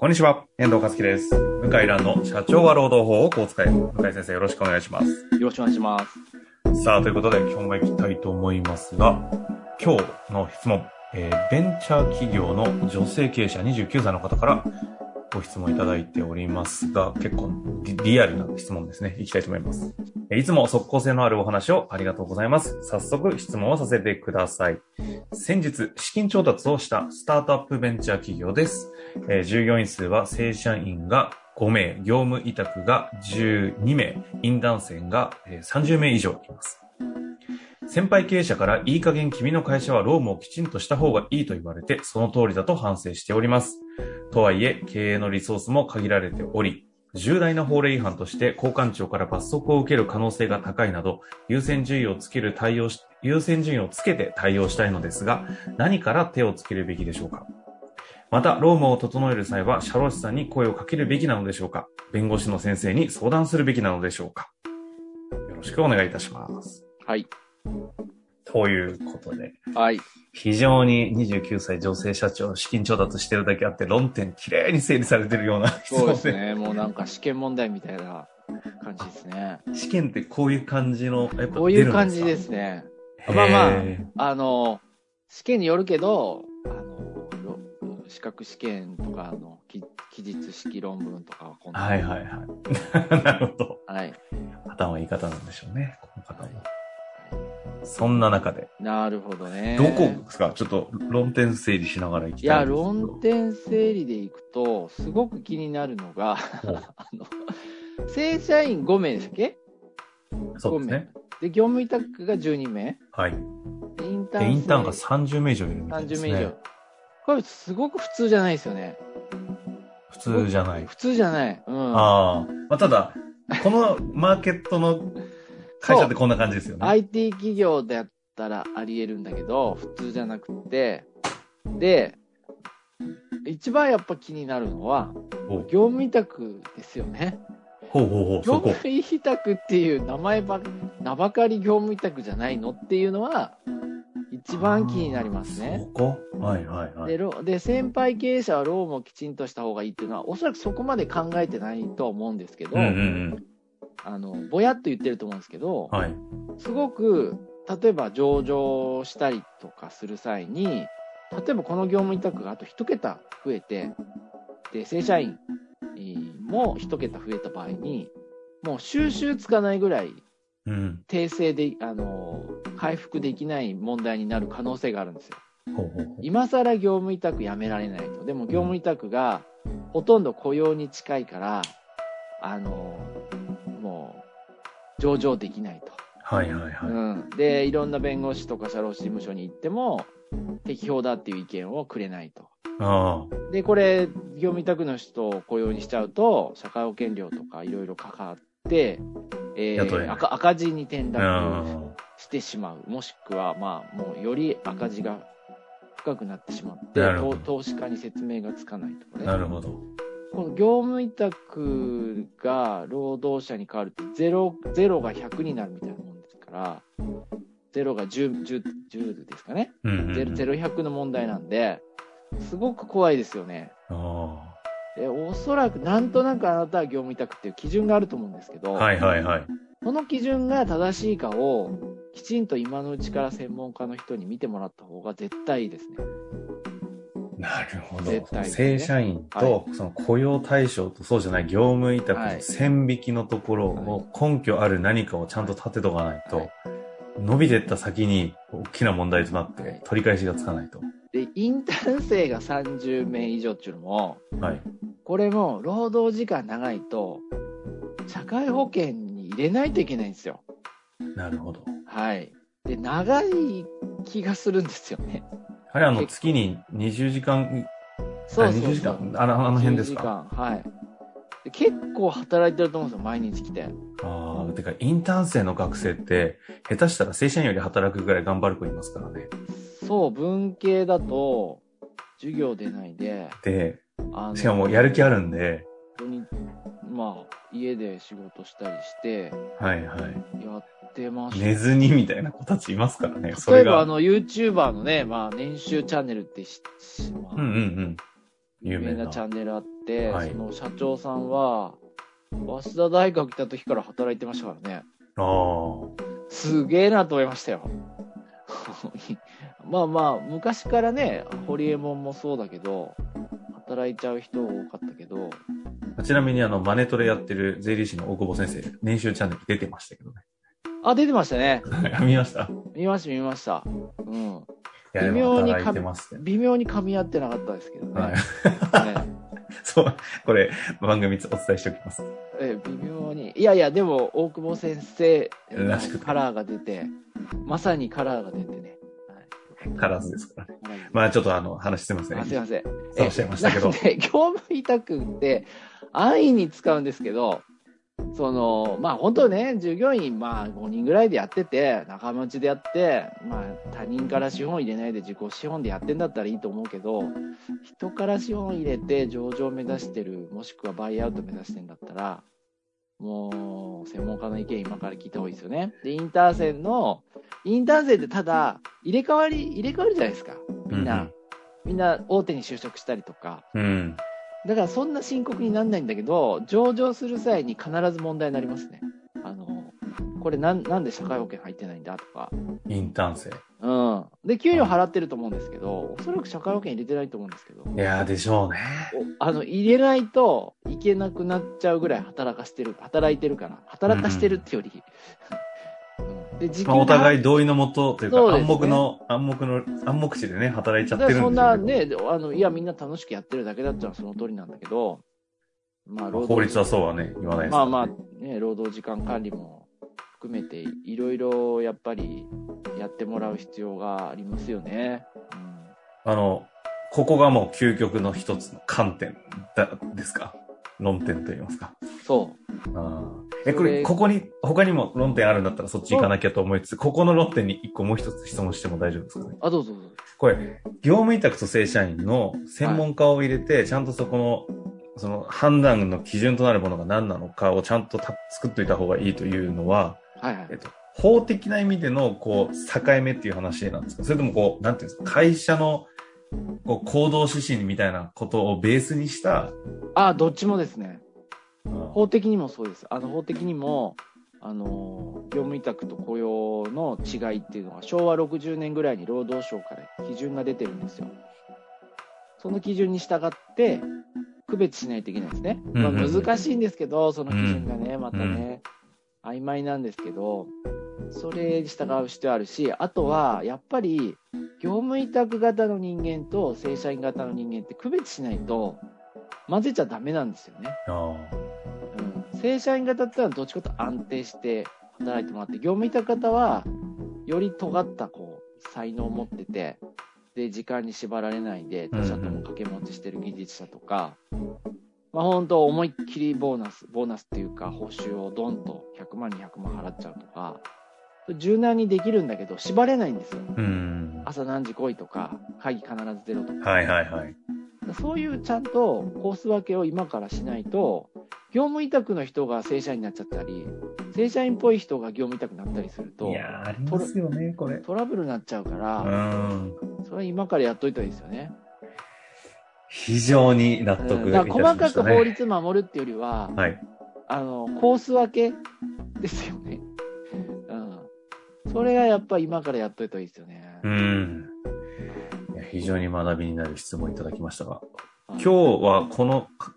こんにちは、遠藤和樹です。向井蘭の社長は労働法をこう使え。向井先生よろしくお願いします。よろしくお願いします。さあ、ということで今日も行きたいと思いますが、今日の質問、えーベンチャー企業の女性経営者29歳の方からご質問いただいておりますが、結構リアルな質問ですね。行きたいと思います。いつも即効性のあるお話をありがとうございます。早速質問をさせてください。先日、資金調達をしたスタートアップベンチャー企業です。えー従業員数は正社員が5名、業務委託が12名、イン男性がえー30名以上います。先輩経営者からいい加減君の会社は労務をきちんとした方がいいと言われて、その通りだと反省しております。とはいえ、経営のリソースも限られており、重大な法令違反として交換庁から罰則を受ける可能性が高いなど、優先順位をつける対応、優先順位をつけて対応したいのですが、何から手をつけるべきでしょうかまた、労務を整える際は、社労士さんに声をかけるべきなのでしょうか弁護士の先生に相談するべきなのでしょうかよろしくお願いいたします。はい。ということで、はい。非常に29歳女性社長、資金調達してるだけあって、論点きれいに整理されてるような質そう問 ですね。もうなんか試験問題みたいな感じですね。試験ってこういう感じの、やっぱこういう感じですすね。か。まあまああの、試験によるけど、あの、ろ資格試験とかのき記述式論文とかはこんな。はいはいはい。なるほど。はい。頭いい方なんでしょうね、この方も。そんな中で、なるほどね。どこですか？ちょっと論点整理しながらいきいや、たいんですけど。論点整理でいくと、すごく気になるのが、おあの、正社員5名でしたっけ？そうですね。5名で、業務委託が12名はい。でインタで、ーンインターンが生30名以上いるみたいで30すね。名以上。これすごく普通じゃないですよね。普通じゃない。普通じゃない。うん。ああ。まあ、ただ、このマーケットの会社ってこんな感じですよね。IT 企業だったらあり得るんだけど、普通じゃなくて、で、一番やっぱ気になるのは、お業務委託ですよね。ほうほうほう、業。務委託っていう名前ば、名ばかり業務委託じゃないのっていうのは、一番気になりますねそ。こ？はいはいはい。でろで先輩経営者は労務をきちんとした方がいいっていうのはおそらくそこまで考えてないとは思うんですけど、うんうんあのぼやっと言ってると思うんですけどうん。はい。すごく例えば上場したりとかする際に例えばこの業務委託があと1桁増えてで正社員えーも1桁増えた場合にもう収集つかないぐらいうん。訂正であの回復できない問題になる可能性があるんですよ。ほうほうほう。今更業務委託やめられないと。でも業務委託がほとんど雇用に近いから、あの、上場できないと。はいはいはい。うん。で、いろんな弁護士とか社労士事務所に行っても、適法だっていう意見をくれないと。あで、これ、業務委託の人を雇用にしちゃうと、社会保険料とかいろいろかかって、えー赤赤字に転あ。落あしてしまう。もしくは、まあ、もうより赤字が深くなってしまって、投投資家に説明がつかないとかあ。ね。なるほど。この業務委託が労働者に変わると、ゼロ、ゼロが100になるみたいなもんですから、ゼロが10、10、10ですかね。うんうんうん。ゼロ、ゼロ100の問題なんで、すごく怖いですよね。あで、おそらく、なんとなくあなたは業務委託っていう基準があると思うんですけど、あ。はいはいはい。この基準が正しいかを、きちんと今のうちから専門家の人に見てもらった方が絶対いいですね。なるほど。ね正社員と、その雇用対象とそうじゃない業務委託の線引きのところを根拠ある何かをちゃんと立てとかないと、はい伸びてった先に大きな問題となっはいて取り返しがつかないと。で、インターン生が30名以上っていうのも、はい。これも労働時間長いと、社会保険に入れないといけないんですよ。なるほど。はい。で、長い気がするんですよね。あれ、あの、月に20時間、あそうそうそう。20時間？あのあの辺ですか？20時間はい。で結構働いてると思うんですよ、毎日来て。ああ、てか、インターン生の学生って、下手したら正社員より働くぐらい頑張る子いますからね。そう、文系だと、授業出ないで、で、しかもやる気あるんで、まあ、家で仕事したりして、はいはい。やってました。寝ずにみたいな子たちいますからね。そ例えば。あの、YouTuber のね、まあ、年収チャンネルってし、しまあうんうんうん。有有名名な。なチャンネルあって、て、はいその社長さんは、早稲田大学来た時から働いてましたからね。ああ。すげえなと思いましたよ。まあまあ、昔からね、ホリエモンもそうだけど、働いちゃう人多かったけど、ちなみにあの、マネトレやってる税理士の大久保先生、年収チャンネル出てましたけどね。あ、出てましたね。あ見ました？見ました、見ました。うん。微も妙にね。微妙に噛み合ってなかったですけどね。はい。ね そう、これ、番組お伝えしておきます。え微妙に。いやいや、でも、大久保先生らしくてカラーが出て、まさにカラーが出てね。はい、カラーズですからね。まあちょっとあの、話すいません。あすいません。そうおっしゃいましたけど業務委託って安易に使うんですけど、その、まあ本当ね、従業員、まあ5人ぐらいでやってて、仲間内でやって、まあ他人から資本入れないで自己資本でやってんだったらいいと思うけど、人から資本入れて上場目指してる、もしくはバイアウト目指してんだったら、もう、専門家の意見今から聞いた方がいいですよね。で、インターセンの、インターセンってただ、入れ替わり、入れ替わるじゃないですか。みんな、みんな大手に就職したりとか。うん。うん。だからそんな深刻にならないんだけど、上場する際に必ず問題になりますね。あの、これなんなんで社会保険入ってないんだとか。インターン生。うん。で、給料払ってると思うんですけど、おそらく社会保険入れてないと思うんですけど、いやーでしょうね。おあの、入れないといけなくなっちゃうぐらい働かしてる、働いてるから、働かしてるってより。うんで、時まあ、お互いい同意のもとというか、ね。暗黙の、暗黙の、暗黙地でね、働いちゃってるんでそうんなね、あの、いや、みんな楽しくやってるだけだったらその通りなんだけど、まあ、まあ法律はそうはね、言わないですから、まあまあ、ね、労働時間管理も含めて、いろいろやっぱりやってもらう必要がありますよね。あの、ここがもう究極の一つの観点だ、ですか？論点と言いますか。うん、そあーえ、これ、ここに、他にも論点あるんだったらそっち行かなきゃと思いつつ、ここの論点に一個もう一つ質問しても大丈夫ですかねう。あ、どうぞどうぞ。これ、業務委託と正社員の専門家を入れて、ちゃんとそこの、その判断の基準となるものが何なのかをちゃんとた作っといた方がいいというのは、はいはいえっ。と、法的な意味での、こう、境目っていう話なんですか？それともこう、なんていうんですか、会社の、こう、行動指針みたいなことをベースにした、あ、どっちもですね。あ法的にもそうです。あの、法的にも、あの、業務委託と雇用の違いっていうのが昭和60年ぐらいに労働省から基準が出てるんですよ。その基準に従って、区別しないといけないですね。まあ、うんうんうん難しいんですけど、その基準がね、またね、曖昧なんですけど、それに従う必要あるし、あとは、やっぱり、業務委託型の人間と正社員型の人間って区別しないと、混ぜちゃダメなんですよね。あうん正社員型ってのはどっちかと安定して働いてもらって、業務委託型はより尖ったこう才能を持ってて、で、時間に縛られないで、他社とも掛け持ちしてる技術者とか、まあ本当思いっきりボーナス、ボーナスっていうか報酬をドンと100万200万払っちゃうとか、柔軟にできるんだけど縛れないんですよ。うん。朝何時来いとか、会議必ず出ろとか。はいはいはい。そういうちゃんとコース分けを今からしないと、業務委託の人が正社員になっちゃったり、正社員っぽい人が業務委託になったりするとい、やー、ありますよね、これ。トラブルになっちゃうかうら、ん。それは今からやっといたらいいですよね。非常に納うん得いたしました細かく法ね。律守るっていうよりは、はい。あの、コース分けですよね。うん。それがやっぱ今からやっといたらいいですよね。うん。非常に学びになる質問いただきましたが、うん今日はこのか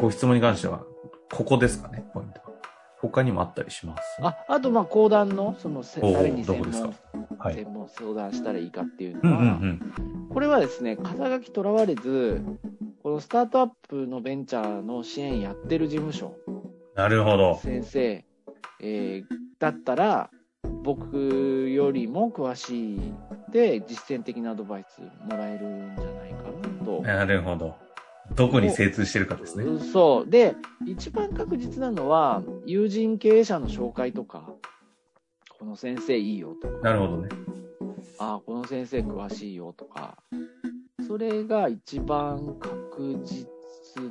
ご質問に関しては、ここですかね、ポイントは。他にもあったりします？あ、あと、まあ、講談の、その、誰に専どこですか？門、はい。専門相談したらいいかっていううんうんうのは、ん。これはですね、肩書きとらわれず、このスタートアップのベンチャーの支援やってる事務所、なるほど。先生、えーだったら、僕よりも詳しいで、実践的なアドバイスもらえるんじゃないかなと。なるほど。どこに精通してるかですね。そう。で、一番確実なのは、友人経営者の紹介とか、この先生いいよとか、なるほどね。ああ、この先生詳しいよとか、それが一番確実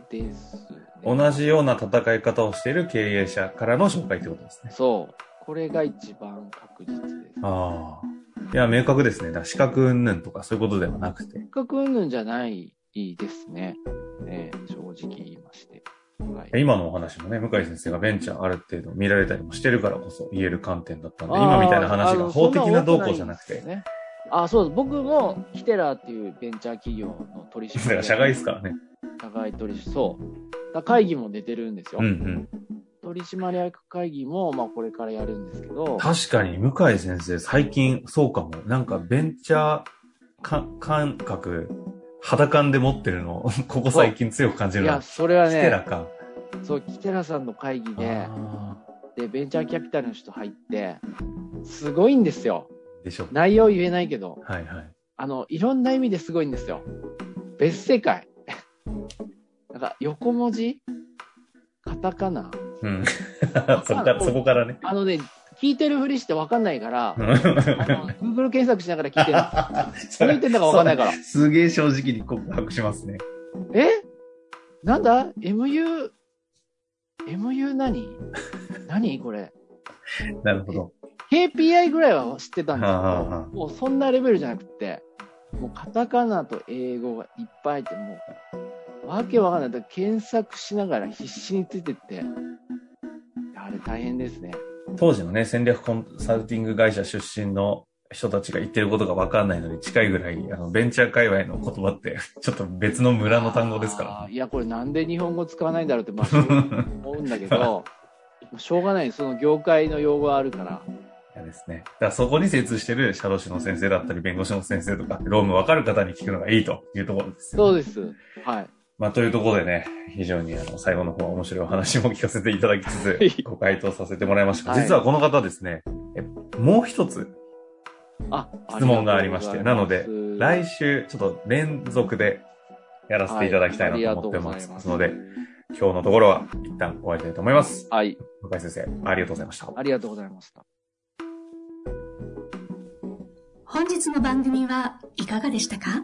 です、ね。同じような戦い方をしている経営者からの紹介ってことですね。そう。これが一番確実です。ああ。いや、明確ですね。だ資格云々とかそういうことではなくて。比較云々じゃないですね。えー正直言いまして。はい。今のお話もね、向井先生がベンチャーある程度見られたりもしてるからこそ言える観点だったんで、今みたいな話が法的な動向じゃなくて、ね。あ、そうです。僕も、キテラーっていうベンチャー企業の取締だから社外ですからね。社外取締そう。会議も出てるんですよ。うんうん。取締役会議も、まあ、これからやるんですけど、確かに、向井先生、最近、そうかも。なんか、ベンチャーか感覚、肌感で持ってるのを、ここ最近強く感じいや、るのは、それはキテラね、か。そう、キテラさんの会議で、あで、ベンチャーキャピタルの人入って、すごいんですよ。ーでしょ。内容言えないけど、はいはい。あの、いろんな意味ですごいんですよ。別世界。なんか、横文字？カタカナ？うん。そこから、そこからね。あのね、聞いてるふりしてわかんないから、あの、Google 検索しながら聞いてる。そ何言ってんだかわかんないから。すげえ正直に告白しますね。え？なんだ ?MU、MU 何？何これ？なるほど。KPI ぐらいは知ってたんですはあはあはあけど、もうそんなレベルじゃなくて、もうカタカナと英語がいっぱい入って、もう、わけわかんない。だから検索しながら必死についてって、あれ大変ですね。当時のね、戦略コンサルティング会社出身の人たちが言ってることが分かんないのに近いぐらい、あの、ベンチャー界隈の言葉って、ちょっと別の村の単語ですからいや、これなんで日本語使わないんだろうって、まあ、思うんだけど、しょうがない。その業界の用語はあるから。嫌ですね。だからそこに精通してる社労士の先生だったり、弁護士の先生とか、ローム分かる方に聞くのがいいというところですよ、そうです。はい。まあ、というところでね、非常にあの、最後の方は面白いお話も聞かせていただきつはいつ、ご回答させてもらいました。はい実はこの方ですね、えもう一つあ、質問がありましてなます来週、ちょっと連続でやらせていただきたいなと思ってますので、今日のところは一旦終わりたいと思います。はい。向井先生、ありがとうございました。ありがとうございました。本日の番組はいかがでしたか？